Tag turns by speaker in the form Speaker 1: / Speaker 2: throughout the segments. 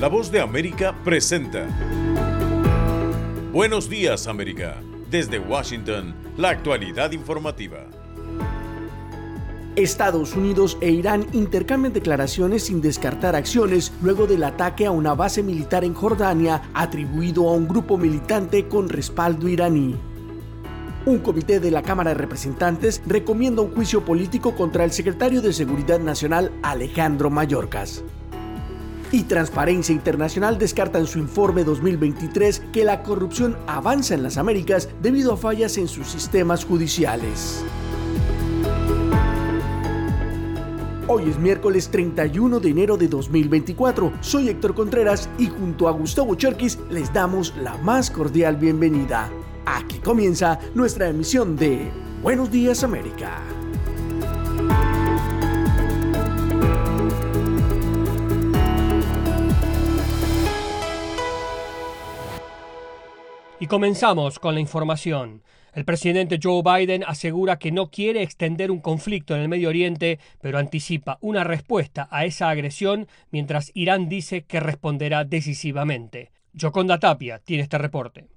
Speaker 1: La voz de América presenta. Buenos días América. Desde Washington, la actualidad informativa.
Speaker 2: Estados Unidos e Irán intercambian declaraciones sin descartar acciones luego del ataque a una base militar en Jordania atribuido a un grupo militante con respaldo iraní. Un comité de la Cámara de Representantes recomienda un juicio político contra el secretario de Seguridad Nacional Alejandro Mayorkas. Y Transparencia Internacional descarta en su informe 2023 que la corrupción avanza en las Américas debido a fallas en sus sistemas judiciales. Hoy es miércoles 31 de enero de 2024. Soy Héctor Contreras y junto a Gustavo Cherkis les damos la más cordial bienvenida. Aquí comienza nuestra emisión de Buenos Días América.
Speaker 3: Y comenzamos con la información. El presidente Joe Biden asegura que no quiere extender un conflicto en el Medio Oriente, pero anticipa una respuesta a esa agresión mientras Irán dice que responderá decisivamente. Joconda Tapia tiene este reporte.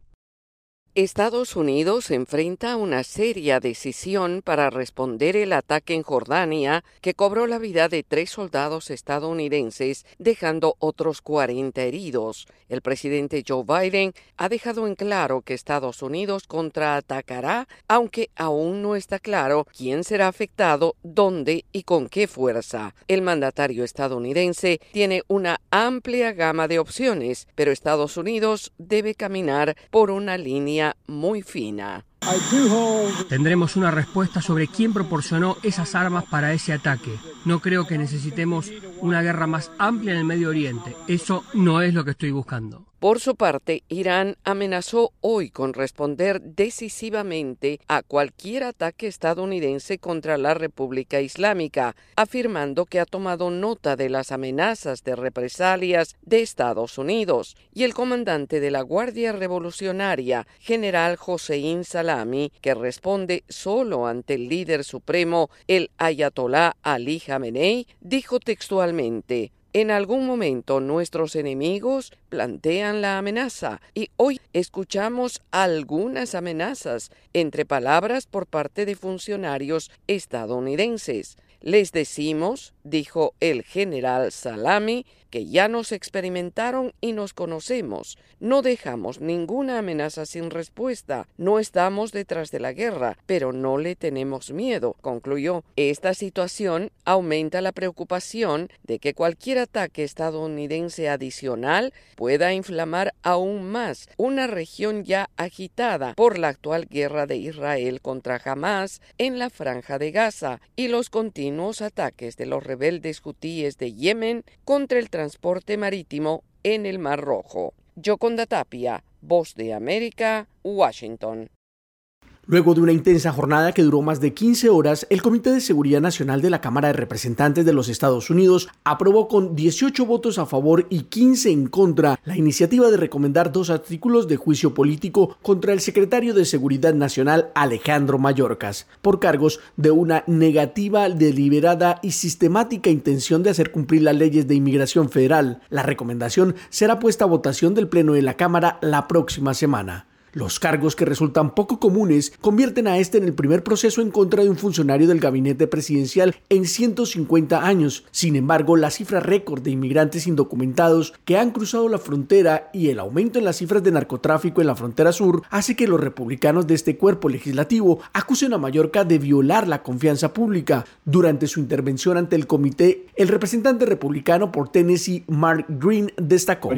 Speaker 4: Estados Unidos enfrenta una seria decisión para responder el ataque en Jordania que cobró la vida de tres soldados estadounidenses, dejando otros 40 heridos. El presidente Joe Biden ha dejado en claro que Estados Unidos contraatacará, aunque aún no está claro quién será afectado, dónde y con qué fuerza. El mandatario estadounidense tiene una amplia gama de opciones, pero Estados Unidos debe caminar por una línea muy fina.
Speaker 3: Tendremos una respuesta sobre quién proporcionó esas armas para ese ataque. No creo que necesitemos una guerra más amplia en el Medio Oriente. Eso no es lo que estoy buscando.
Speaker 4: Por su parte, Irán amenazó hoy con responder decisivamente a cualquier ataque estadounidense contra la República Islámica, afirmando que ha tomado nota de las amenazas de represalias de Estados Unidos. Y el comandante de la Guardia Revolucionaria, general Hossein Salami, que responde solo ante el líder supremo, el Ayatollah Ali Khamenei, dijo textualmente en algún momento nuestros enemigos plantean la amenaza y hoy escuchamos algunas amenazas entre palabras por parte de funcionarios estadounidenses. Les decimos, dijo el general Salami, que ya nos experimentaron y nos conocemos. No dejamos ninguna amenaza sin respuesta. No estamos detrás de la guerra, pero no le tenemos miedo, concluyó. Esta situación aumenta la preocupación de que cualquier ataque estadounidense adicional pueda inflamar aún más una región ya agitada por la actual guerra de Israel contra Hamas en la franja de Gaza y los continuos ataques de los rebeldes hutíes de Yemen contra el transporte marítimo en el Mar Rojo. Yoconda Tapia, Voz de América, Washington.
Speaker 2: Luego de una intensa jornada que duró más de 15 horas, el Comité de Seguridad Nacional de la Cámara de Representantes de los Estados Unidos aprobó con 18 votos a favor y 15 en contra la iniciativa de recomendar dos artículos de juicio político contra el secretario de Seguridad Nacional Alejandro Mayorkas por cargos de una negativa, deliberada y sistemática intención de hacer cumplir las leyes de inmigración federal. La recomendación será puesta a votación del Pleno de la Cámara la próxima semana. Los cargos que resultan poco comunes convierten a este en el primer proceso en contra de un funcionario del gabinete presidencial en 150 años. Sin embargo, la cifra récord de inmigrantes indocumentados que han cruzado la frontera y el aumento en las cifras de narcotráfico en la frontera sur hace que los republicanos de este cuerpo legislativo acusen a Mallorca de violar la confianza pública. Durante su intervención ante el comité, el representante republicano por Tennessee, Mark Green, destacó,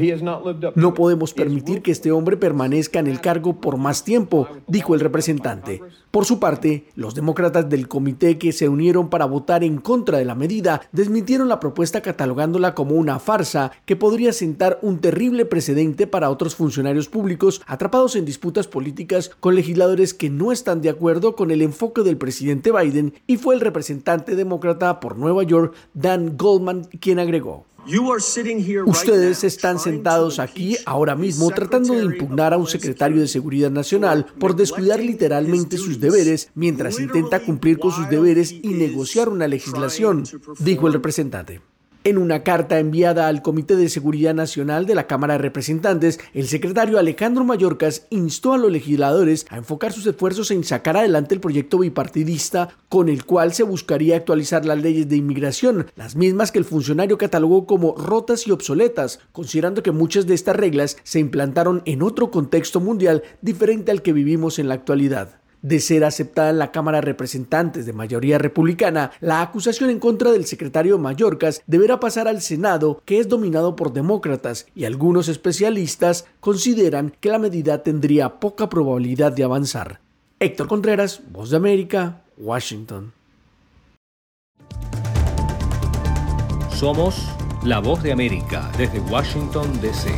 Speaker 2: no podemos permitir que este hombre permanezca en el cargo por más tiempo, dijo el representante. Por su parte, los demócratas del comité que se unieron para votar en contra de la medida desmintieron la propuesta catalogándola como una farsa que podría sentar un terrible precedente para otros funcionarios públicos atrapados en disputas políticas con legisladores que no están de acuerdo con el enfoque del presidente Biden y fue el representante demócrata por Nueva York, Dan Goldman, quien agregó. Ustedes están sentados aquí ahora mismo tratando de impugnar a un secretario de Seguridad Nacional por descuidar literalmente sus deberes mientras intenta cumplir con sus deberes y negociar una legislación, dijo el representante. En una carta enviada al Comité de Seguridad Nacional de la Cámara de Representantes, el secretario Alejandro Mayorkas instó a los legisladores a enfocar sus esfuerzos en sacar adelante el proyecto bipartidista con el cual se buscaría actualizar las leyes de inmigración, las mismas que el funcionario catalogó como rotas y obsoletas, considerando que muchas de estas reglas se implantaron en otro contexto mundial diferente al que vivimos en la actualidad de ser aceptada en la Cámara de Representantes de mayoría republicana, la acusación en contra del secretario Mallorcas deberá pasar al Senado, que es dominado por demócratas, y algunos especialistas consideran que la medida tendría poca probabilidad de avanzar. Héctor Contreras, Voz de América, Washington.
Speaker 5: Somos la Voz de América desde Washington, D.C.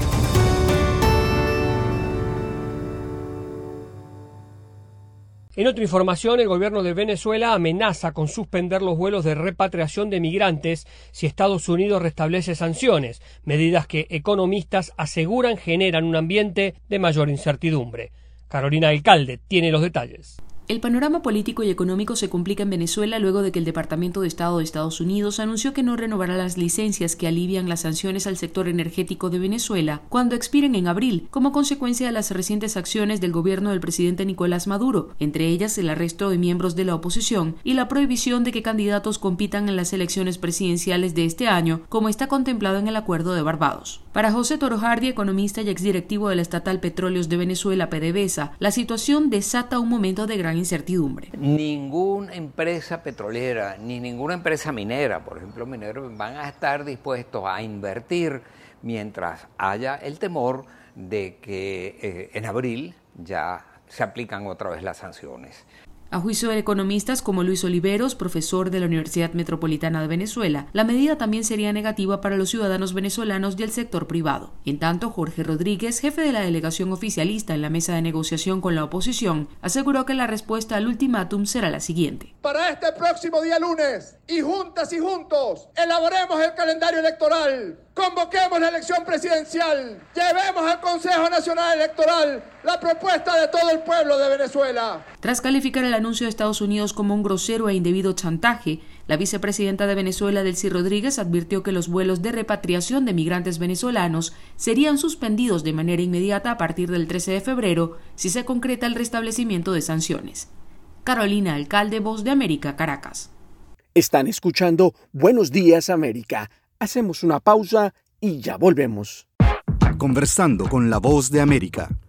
Speaker 3: En otra información, el gobierno de Venezuela amenaza con suspender los vuelos de repatriación de migrantes si Estados Unidos restablece sanciones, medidas que economistas aseguran generan un ambiente de mayor incertidumbre. Carolina Alcalde tiene los detalles.
Speaker 6: El panorama político y económico se complica en Venezuela luego de que el Departamento de Estado de Estados Unidos anunció que no renovará las licencias que alivian las sanciones al sector energético de Venezuela cuando expiren en abril, como consecuencia de las recientes acciones del gobierno del presidente Nicolás Maduro, entre ellas el arresto de miembros de la oposición y la prohibición de que candidatos compitan en las elecciones presidenciales de este año, como está contemplado en el Acuerdo de Barbados. Para José Torojardi, economista y exdirectivo de la estatal Petróleos de Venezuela, PDVSA, la situación desata un momento de gran incertidumbre.
Speaker 7: Ninguna empresa petrolera ni ninguna empresa minera, por ejemplo, mineros, van a estar dispuestos a invertir mientras haya el temor de que eh, en abril ya se aplican otra vez las sanciones.
Speaker 6: A juicio de economistas como Luis Oliveros, profesor de la Universidad Metropolitana de Venezuela, la medida también sería negativa para los ciudadanos venezolanos y el sector privado. En tanto, Jorge Rodríguez, jefe de la delegación oficialista en la mesa de negociación con la oposición, aseguró que la respuesta al ultimátum será la siguiente.
Speaker 8: Para este próximo día lunes, y juntas y juntos, elaboremos el calendario electoral Convoquemos la elección presidencial. Llevemos al Consejo Nacional Electoral la propuesta de todo el pueblo de Venezuela.
Speaker 6: Tras calificar el anuncio de Estados Unidos como un grosero e indebido chantaje, la vicepresidenta de Venezuela, Delcy Rodríguez, advirtió que los vuelos de repatriación de migrantes venezolanos serían suspendidos de manera inmediata a partir del 13 de febrero si se concreta el restablecimiento de sanciones. Carolina Alcalde, Voz de América, Caracas.
Speaker 2: Están escuchando Buenos Días América Hacemos una pausa y ya volvemos.
Speaker 9: Conversando con la voz de América,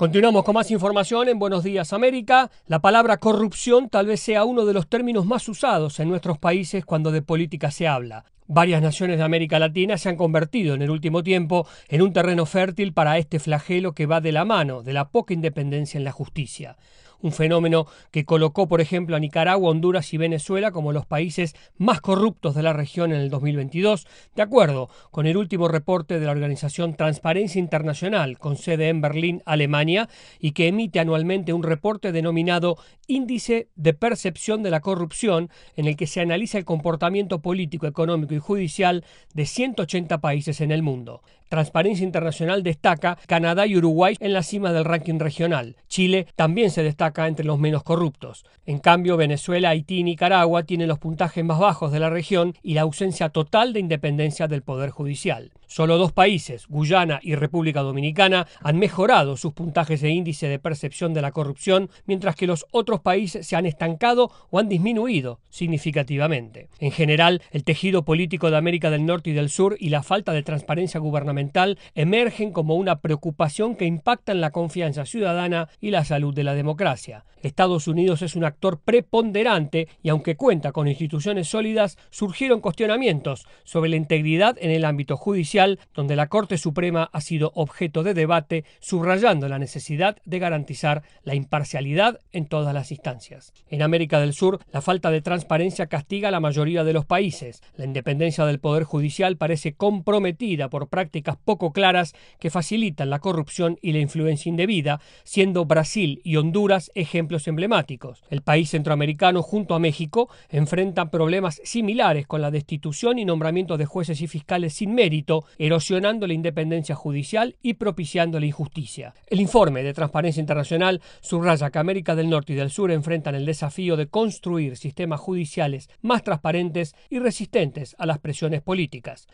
Speaker 3: Continuamos con más información en Buenos Días América. La palabra corrupción tal vez sea uno de los términos más usados en nuestros países cuando de política se habla. Varias naciones de América Latina se han convertido en el último tiempo en un terreno fértil para este flagelo que va de la mano de la poca independencia en la justicia un fenómeno que colocó, por ejemplo, a Nicaragua, Honduras y Venezuela como los países más corruptos de la región en el 2022, de acuerdo con el último reporte de la organización Transparencia Internacional, con sede en Berlín, Alemania, y que emite anualmente un reporte denominado Índice de Percepción de la Corrupción, en el que se analiza el comportamiento político, económico y judicial de 180 países en el mundo. Transparencia Internacional destaca Canadá y Uruguay en la cima del ranking regional. Chile también se destaca entre los menos corruptos. En cambio, Venezuela, Haití y Nicaragua tienen los puntajes más bajos de la región y la ausencia total de independencia del Poder Judicial. Solo dos países, Guyana y República Dominicana, han mejorado sus puntajes de índice de percepción de la corrupción, mientras que los otros países se han estancado o han disminuido significativamente. En general, el tejido político de América del Norte y del Sur y la falta de transparencia gubernamental emergen como una preocupación que impacta en la confianza ciudadana y la salud de la democracia. Estados Unidos es un actor preponderante y aunque cuenta con instituciones sólidas, surgieron cuestionamientos sobre la integridad en el ámbito judicial Donde la Corte Suprema ha sido objeto de debate, subrayando la necesidad de garantizar la imparcialidad en todas las instancias. En América del Sur, la falta de transparencia castiga a la mayoría de los países. La independencia del Poder Judicial parece comprometida por prácticas poco claras que facilitan la corrupción y la influencia indebida, siendo Brasil y Honduras ejemplos emblemáticos. El país centroamericano, junto a México, enfrentan problemas similares con la destitución y nombramiento de jueces y fiscales sin mérito, erosionando la independencia judicial y propiciando la injusticia. El informe de Transparencia Internacional subraya que América del Norte y del Sur enfrentan el desafío de construir sistemas judiciales más transparentes y resistentes a las presiones políticas.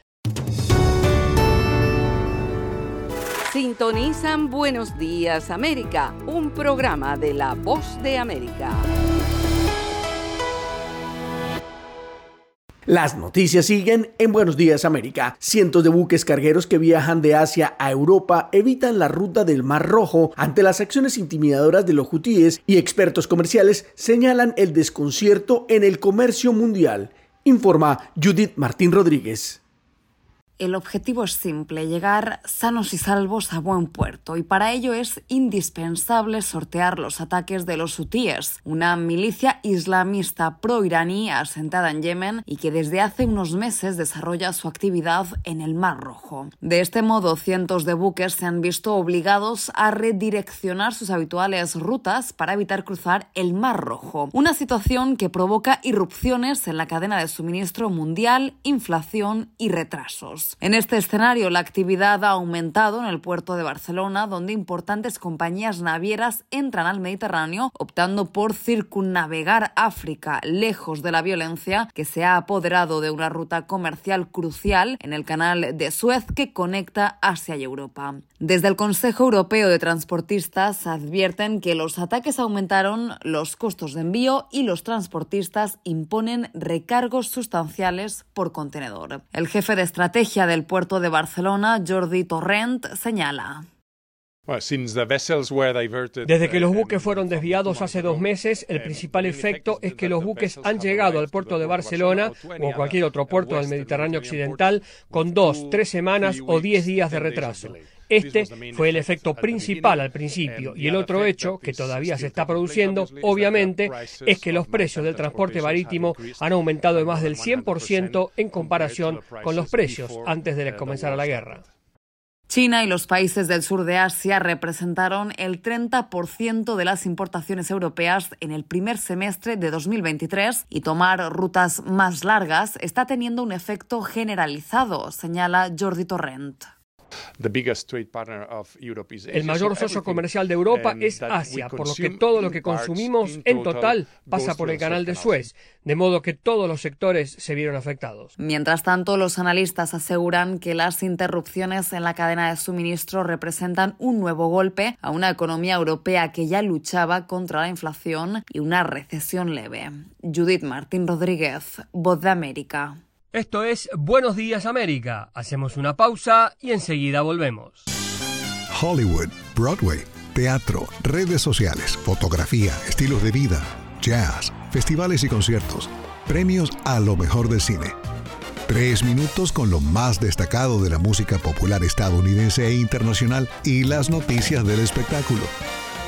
Speaker 4: Sintonizan Buenos Días América, un programa de La Voz de América.
Speaker 2: Las noticias siguen en Buenos Días América. Cientos de buques cargueros que viajan de Asia a Europa evitan la ruta del Mar Rojo ante las acciones intimidadoras de los hutíes y expertos comerciales señalan el desconcierto en el comercio mundial. Informa Judith Martín Rodríguez.
Speaker 10: El objetivo es simple, llegar sanos y salvos a buen puerto, y para ello es indispensable sortear los ataques de los hutíes, una milicia islamista pro-iraní asentada en Yemen y que desde hace unos meses desarrolla su actividad en el Mar Rojo. De este modo, cientos de buques se han visto obligados a redireccionar sus habituales rutas para evitar cruzar el Mar Rojo, una situación que provoca irrupciones en la cadena de suministro mundial, inflación y retrasos. En este escenario, la actividad ha aumentado en el puerto de Barcelona, donde importantes compañías navieras entran al Mediterráneo optando por circunnavegar África lejos de la violencia que se ha apoderado de una ruta comercial crucial en el canal de Suez que conecta Asia y Europa. Desde el Consejo Europeo de Transportistas advierten que los ataques aumentaron los costos de envío y los transportistas imponen recargos sustanciales por contenedor. El jefe de estrategia del puerto de Barcelona, Jordi Torrent, señala.
Speaker 3: Desde que los buques fueron desviados hace dos meses, el principal efecto es que los buques han llegado al puerto de Barcelona o a cualquier otro puerto del Mediterráneo Occidental con dos, tres semanas o diez días de retraso. Este fue el efecto principal al principio y el otro hecho, que todavía se está produciendo, obviamente, es que los precios del transporte marítimo han aumentado de más del 100% en comparación con los precios antes de comenzar la guerra.
Speaker 10: China y los países del sur de Asia representaron el 30% de las importaciones europeas en el primer semestre de 2023 y tomar rutas más largas está teniendo un efecto generalizado, señala Jordi Torrent.
Speaker 3: El mayor socio comercial de Europa es Asia, por lo que todo lo que consumimos en total pasa por el canal de Suez, de modo que todos los sectores se vieron afectados.
Speaker 10: Mientras tanto, los analistas aseguran que las interrupciones en la cadena de suministro representan un nuevo golpe a una economía europea que ya luchaba contra la inflación y una recesión leve. Judith Martín Rodríguez, Voz de América.
Speaker 3: Esto es Buenos Días América. Hacemos una pausa y enseguida volvemos.
Speaker 11: Hollywood, Broadway, teatro, redes sociales, fotografía, estilos de vida, jazz, festivales y conciertos, premios a lo mejor del cine. Tres minutos con lo más destacado de la música popular estadounidense e internacional y las noticias del espectáculo.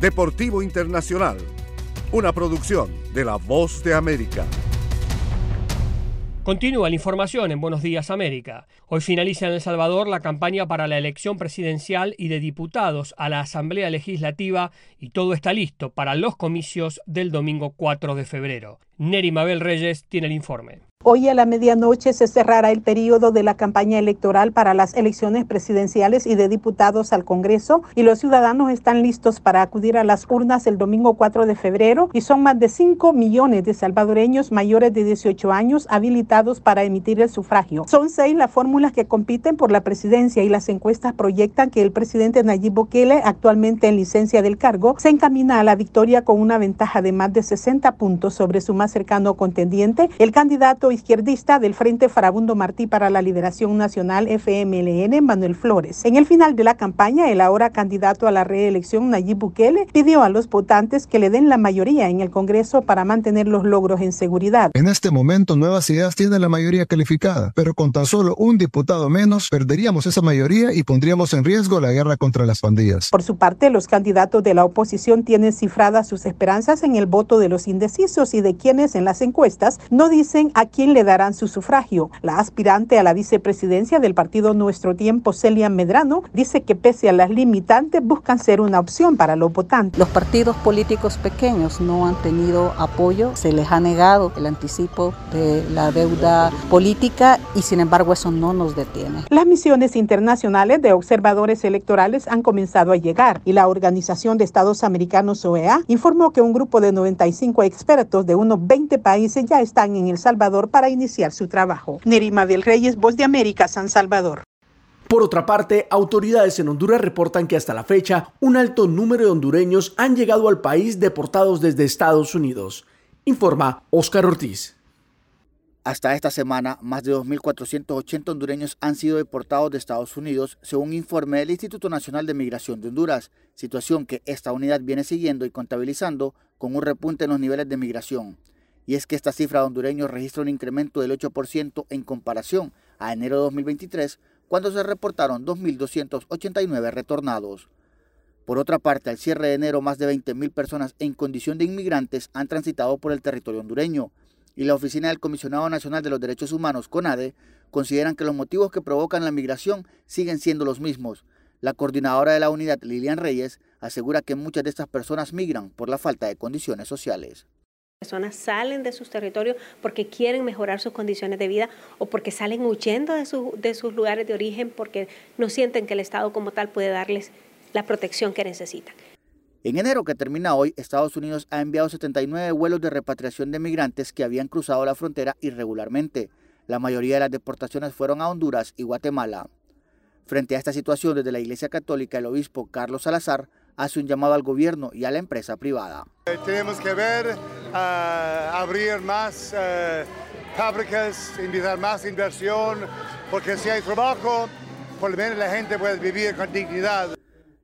Speaker 12: Deportivo Internacional, una producción de La Voz de América.
Speaker 3: Continúa la información en Buenos Días América. Hoy finaliza en El Salvador la campaña para la elección presidencial y de diputados a la Asamblea Legislativa y todo está listo para los comicios del domingo 4 de febrero. Neri Mabel Reyes tiene el informe.
Speaker 13: Hoy a la medianoche se cerrará el periodo de la campaña electoral para las elecciones presidenciales y de diputados al Congreso y los ciudadanos están listos para acudir a las urnas el domingo 4 de febrero y son más de 5 millones de salvadoreños mayores de 18 años habilitados para emitir el sufragio. Son seis las fórmulas que compiten por la presidencia y las encuestas proyectan que el presidente Nayib Bukele, actualmente en licencia del cargo, se encamina a la victoria con una ventaja de más de 60 puntos sobre su más cercano contendiente, el candidato izquierdista del Frente Farabundo Martí para la Liberación Nacional FMLN, Manuel Flores. En el final de la campaña, el ahora candidato a la reelección, Nayib Bukele, pidió a los votantes que le den la mayoría en el Congreso para mantener los logros en seguridad.
Speaker 14: En este momento, Nuevas Ideas tiene la mayoría calificada, pero con tan solo un diputado menos, perderíamos esa mayoría y pondríamos en riesgo la guerra contra las pandillas.
Speaker 13: Por su parte, los candidatos de la oposición tienen cifradas sus esperanzas en el voto de los indecisos y de quienes en las encuestas no dicen a quién le darán su sufragio. La aspirante a la vicepresidencia del partido Nuestro Tiempo, Celia Medrano, dice que pese a las limitantes buscan ser una opción para los votantes.
Speaker 15: Los partidos políticos pequeños no han tenido apoyo, se les ha negado el anticipo de la deuda política y sin embargo eso no nos detiene.
Speaker 13: Las misiones internacionales de observadores electorales han comenzado a llegar y la Organización de Estados Americanos OEA informó que un grupo de 95 expertos de unos 20 países ya están en El Salvador para iniciar su trabajo. Nerima del Reyes, Voz de América, San Salvador.
Speaker 2: Por otra parte, autoridades en Honduras reportan que hasta la fecha un alto número de hondureños han llegado al país deportados desde Estados Unidos. Informa Oscar Ortiz.
Speaker 16: Hasta esta semana, más de 2.480 hondureños han sido deportados de Estados Unidos, según informe del Instituto Nacional de Migración de Honduras, situación que esta unidad viene siguiendo y contabilizando con un repunte en los niveles de migración y es que esta cifra de hondureños registra un incremento del 8% en comparación a enero de 2023, cuando se reportaron 2.289 retornados. Por otra parte, al cierre de enero, más de 20.000 personas en condición de inmigrantes han transitado por el territorio hondureño, y la Oficina del Comisionado Nacional de los Derechos Humanos, CONADE, consideran que los motivos que provocan la migración siguen siendo los mismos. La coordinadora de la unidad, Lilian Reyes, asegura que muchas de estas personas migran por la falta de condiciones sociales
Speaker 17: personas salen de sus territorios porque quieren mejorar sus condiciones de vida o porque salen huyendo de, de sus lugares de origen porque no sienten que el Estado como tal puede darles la protección que necesitan.
Speaker 16: En enero que termina hoy, Estados Unidos ha enviado 79 vuelos de repatriación de migrantes que habían cruzado la frontera irregularmente. La mayoría de las deportaciones fueron a Honduras y Guatemala. Frente a esta situación, desde la Iglesia Católica, el obispo Carlos Salazar hace un llamado al gobierno y a la empresa privada.
Speaker 18: Eh, tenemos que ver, uh, abrir más uh, fábricas, invitar más inversión, porque si hay trabajo, por lo menos la gente puede vivir con dignidad.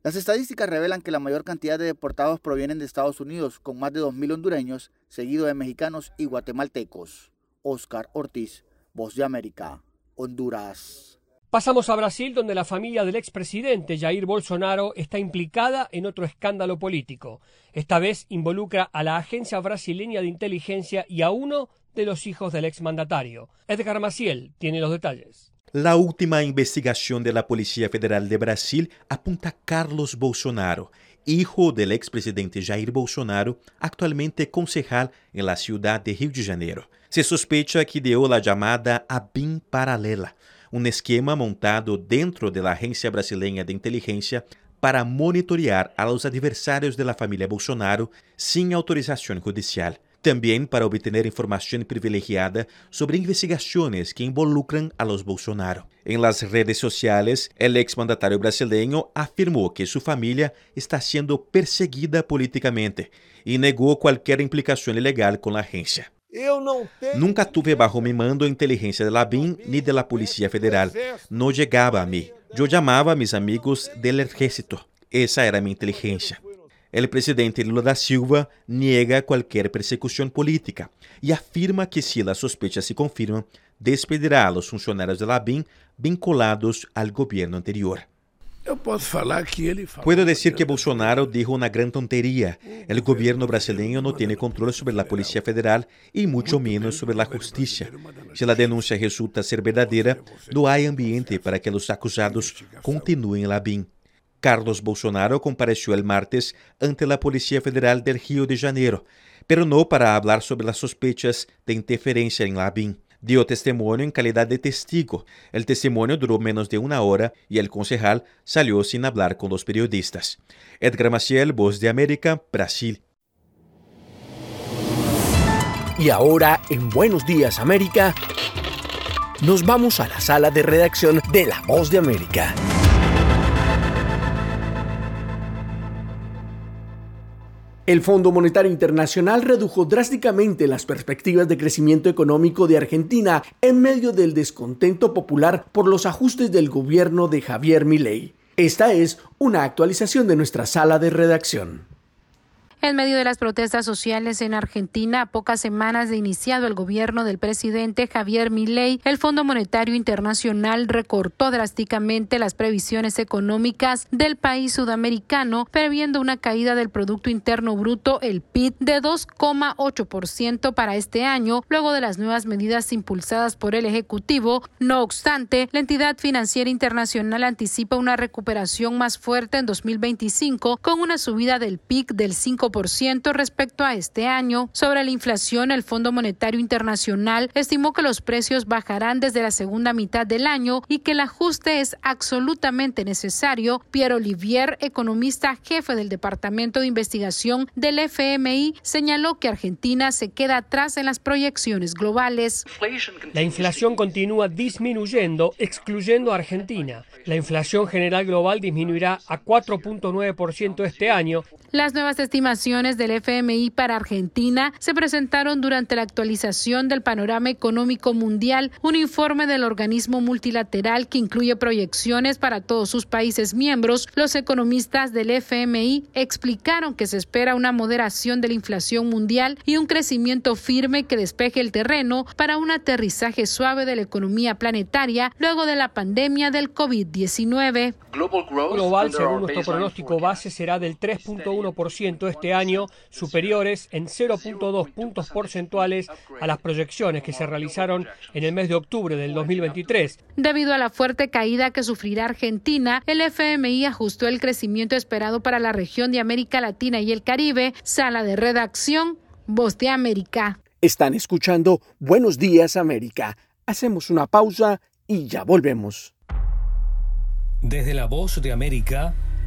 Speaker 16: Las estadísticas revelan que la mayor cantidad de deportados provienen de Estados Unidos, con más de 2.000 hondureños, seguido de mexicanos y guatemaltecos. Oscar Ortiz, Voz de América, Honduras.
Speaker 3: Pasamos a Brasil, donde la familia del expresidente Jair Bolsonaro está implicada en otro escándalo político. Esta vez involucra a la Agencia Brasileña de Inteligencia y a uno de los hijos del exmandatario. Edgar Maciel tiene los detalles.
Speaker 19: La última investigación de la Policía Federal de Brasil apunta a Carlos Bolsonaro, hijo del expresidente Jair Bolsonaro, actualmente concejal en la ciudad de Rio de Janeiro. Se sospecha que dio la llamada ABIN paralela, um esquema montado dentro da Agência Brasileira de Inteligência para monitorear a los adversários da família Bolsonaro sem autorização judicial. Também para obter informação privilegiada sobre investigações que involucran a los Bolsonaro. Em las redes sociais, el exmandatário brasileiro afirmou que sua família está sendo perseguida politicamente e negou qualquer implicação legal com a agência. Nunca tuve bajo mi mando inteligência de la BIM ni de la Policía Federal. No llegaba a mí. Yo llamaba a mis amigos del ejército. Esa era mi inteligencia. El presidente Lula da Silva niega cualquier persecución política y afirma que si las sospechas se confirman, despedirá a los funcionarios de la BIM vinculados al gobierno anterior. Puedo decir que Bolsonaro dijo una gran tontería. El gobierno brasileño no tiene control sobre la Policía Federal y mucho menos sobre la justicia. Si la denuncia resulta ser verdadera, no hay ambiente para que los acusados continúen la BIM. Carlos Bolsonaro compareció el martes ante la Policía Federal del Rio de Janeiro, pero no para hablar sobre las sospechas de interferencia en la BIM. Dio testimonio en calidad de testigo. El testimonio duró menos de una hora y el concejal salió sin hablar con los periodistas. Edgar Maciel, Voz de América, Brasil.
Speaker 2: Y ahora, en Buenos Días América, nos vamos a la sala de redacción de La Voz de América. El Fondo Monetario Internacional redujo drásticamente las perspectivas de crecimiento económico de Argentina en medio del descontento popular por los ajustes del gobierno de Javier Milei. Esta es una actualización de nuestra sala de redacción.
Speaker 20: En medio de las protestas sociales en Argentina, a pocas semanas de iniciado el gobierno del presidente Javier Milei, el Fondo Monetario Internacional recortó drásticamente las previsiones económicas del país sudamericano, previendo una caída del Producto Interno Bruto, el PIB, de 2,8% para este año, luego de las nuevas medidas impulsadas por el Ejecutivo. No obstante, la entidad financiera internacional anticipa una recuperación más fuerte en 2025, con una subida del PIB del 5% respecto a este año. Sobre la inflación, el Fondo Monetario Internacional estimó que los precios bajarán desde la segunda mitad del año y que el ajuste es absolutamente necesario. Pierre Olivier, economista jefe del Departamento de Investigación del FMI, señaló que Argentina se queda atrás en las proyecciones globales.
Speaker 3: La inflación continúa disminuyendo, excluyendo a Argentina. La inflación general global disminuirá a 4.9% este año.
Speaker 20: Las nuevas estimaciones del FMI para Argentina se presentaron durante la actualización del panorama económico mundial, un informe del organismo multilateral que incluye proyecciones para todos sus países miembros. Los economistas del FMI explicaron que se espera una moderación de la inflación mundial y un crecimiento firme que despeje el terreno para un aterrizaje suave de la economía planetaria luego de la pandemia del COVID-19.
Speaker 3: Global, según nuestro pronóstico base, será del 3.1% este año, superiores en 0.2 puntos porcentuales a las proyecciones que se realizaron en el mes de octubre del 2023.
Speaker 20: Debido a la fuerte caída que sufrirá Argentina, el FMI ajustó el crecimiento esperado para la región de América Latina y el Caribe. Sala de redacción, Voz de América.
Speaker 2: Están escuchando Buenos Días América. Hacemos una pausa y ya volvemos.
Speaker 21: Desde la Voz de América,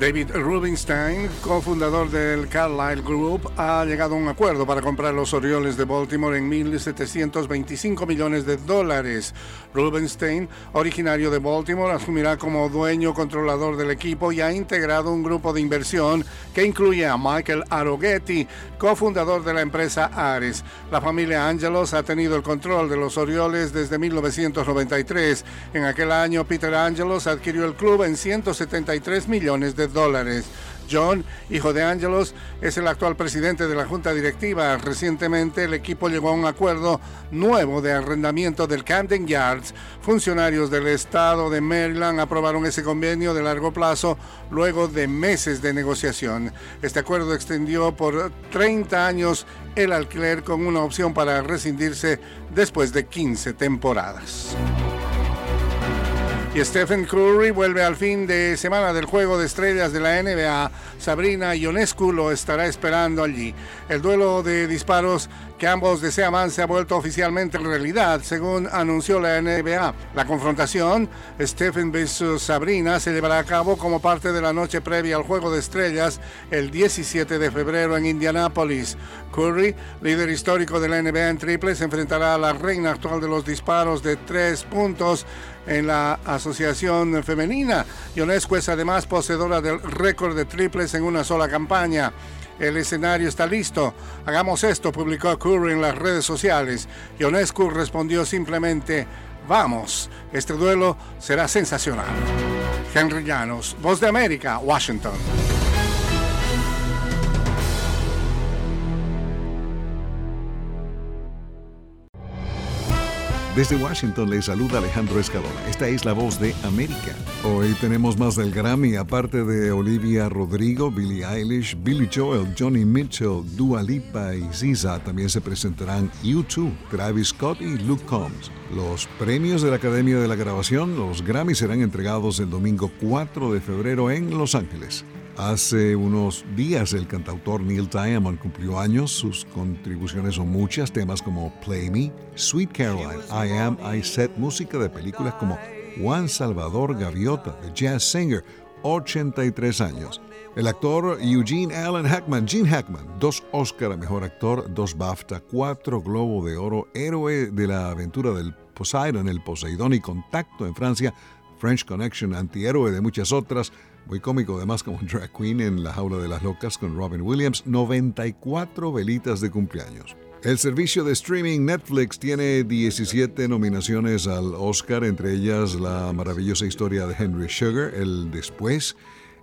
Speaker 12: David Rubinstein, cofundador del Carlyle Group, ha llegado a un acuerdo para comprar los Orioles de Baltimore en 1.725 millones de dólares. Rubinstein, originario de Baltimore, asumirá como dueño controlador del equipo y ha integrado un grupo de inversión que incluye a Michael Aroghetti, cofundador de la empresa Ares. La familia Angelos ha tenido el control de los Orioles desde 1993. En aquel año, Peter Angelos adquirió el club en 173 millones de dólares. John, hijo de Angelos, es el actual presidente de la junta directiva. Recientemente el equipo llegó a un acuerdo nuevo de arrendamiento del Camden Yards. Funcionarios del estado de Maryland aprobaron ese convenio de largo plazo luego de meses de negociación. Este acuerdo extendió por 30 años el alquiler con una opción para rescindirse después de 15 temporadas. Y Stephen Curry vuelve al fin de semana del Juego de Estrellas de la NBA. Sabrina Ionescu lo estará esperando allí. El duelo de disparos que ambos deseaban se ha vuelto oficialmente realidad, según anunció la NBA. La confrontación, Stephen vs Sabrina, se llevará a cabo como parte de la noche previa al Juego de Estrellas el 17 de febrero en Indianápolis. Curry, líder histórico de la NBA en triples, enfrentará a la reina actual de los disparos de tres puntos en la Asociación Femenina. Ionescu es además poseedora del récord de triples en una sola campaña. El escenario está listo. Hagamos esto, publicó Curry en las redes sociales. Ionescu respondió simplemente, vamos, este duelo será sensacional. Henry Llanos, Voz de América, Washington.
Speaker 22: Desde Washington le saluda Alejandro Escalona. Esta es la voz de América. Hoy tenemos más del Grammy, aparte de Olivia Rodrigo, Billie Eilish, Billy Joel, Johnny Mitchell, Dua Lipa y Ziza. También se presentarán U2, Travis Scott y Luke Combs. Los premios de la Academia de la Grabación, los Grammy, serán entregados el domingo 4 de febrero en Los Ángeles. Hace unos días el cantautor Neil Diamond cumplió años. Sus contribuciones son muchas, temas como Play Me, Sweet Caroline, I Am, I Set, música de películas como Juan Salvador Gaviota, The Jazz Singer, 83 años. El actor Eugene Allen Hackman, Gene Hackman, dos Oscar a Mejor Actor, dos BAFTA, cuatro Globo de Oro, héroe de la aventura del Poseidon, el Poseidón y Contacto en Francia, French Connection, antihéroe de muchas otras, muy cómico además como drag queen en La Jaula de las Locas con Robin Williams, 94 velitas de cumpleaños. El servicio de streaming Netflix tiene 17 nominaciones al Oscar, entre ellas la maravillosa historia de Henry Sugar, El Después,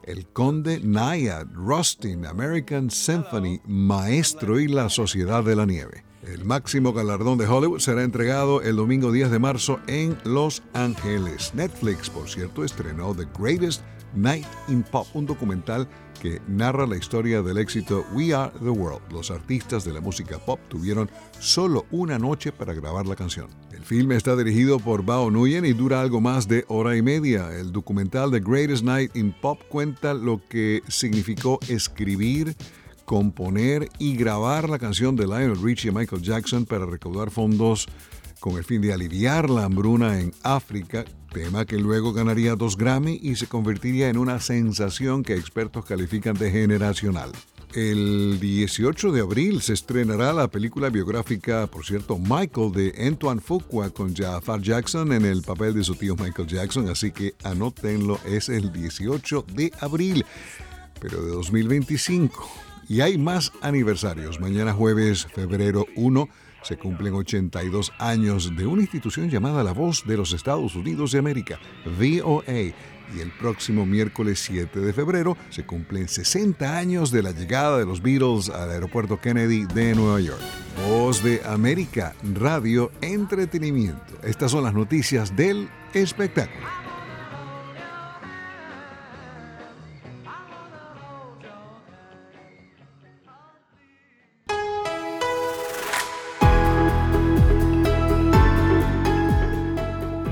Speaker 22: El Conde, Nayad, Rustin, American Symphony, Maestro y La Sociedad de la Nieve. El máximo galardón de Hollywood será entregado el domingo 10 de marzo en Los Ángeles. Netflix, por cierto, estrenó The Greatest Night in Pop, un documental que narra la historia del éxito We Are the World. Los artistas de la música pop tuvieron solo una noche para grabar la canción. El filme está dirigido por Bao Nguyen y dura algo más de hora y media. El documental The Greatest Night in Pop cuenta lo que significó escribir, componer y grabar la canción de Lionel Richie y Michael Jackson para recaudar fondos con el fin de aliviar la hambruna en África, tema que luego ganaría dos Grammy y se convertiría en una sensación que expertos califican de generacional. El 18 de abril se estrenará la película biográfica, por cierto, Michael de Antoine Fuqua con Jafar Jackson en el papel de su tío Michael Jackson, así que anótenlo, es el 18 de abril, pero de 2025. Y hay más aniversarios. Mañana jueves, febrero 1, se cumplen 82 años de una institución llamada La Voz de los Estados Unidos de América, VOA. Y el próximo miércoles 7 de febrero se cumplen 60 años de la llegada de los Beatles al aeropuerto Kennedy de Nueva York. Voz de América, Radio Entretenimiento. Estas son las noticias del espectáculo.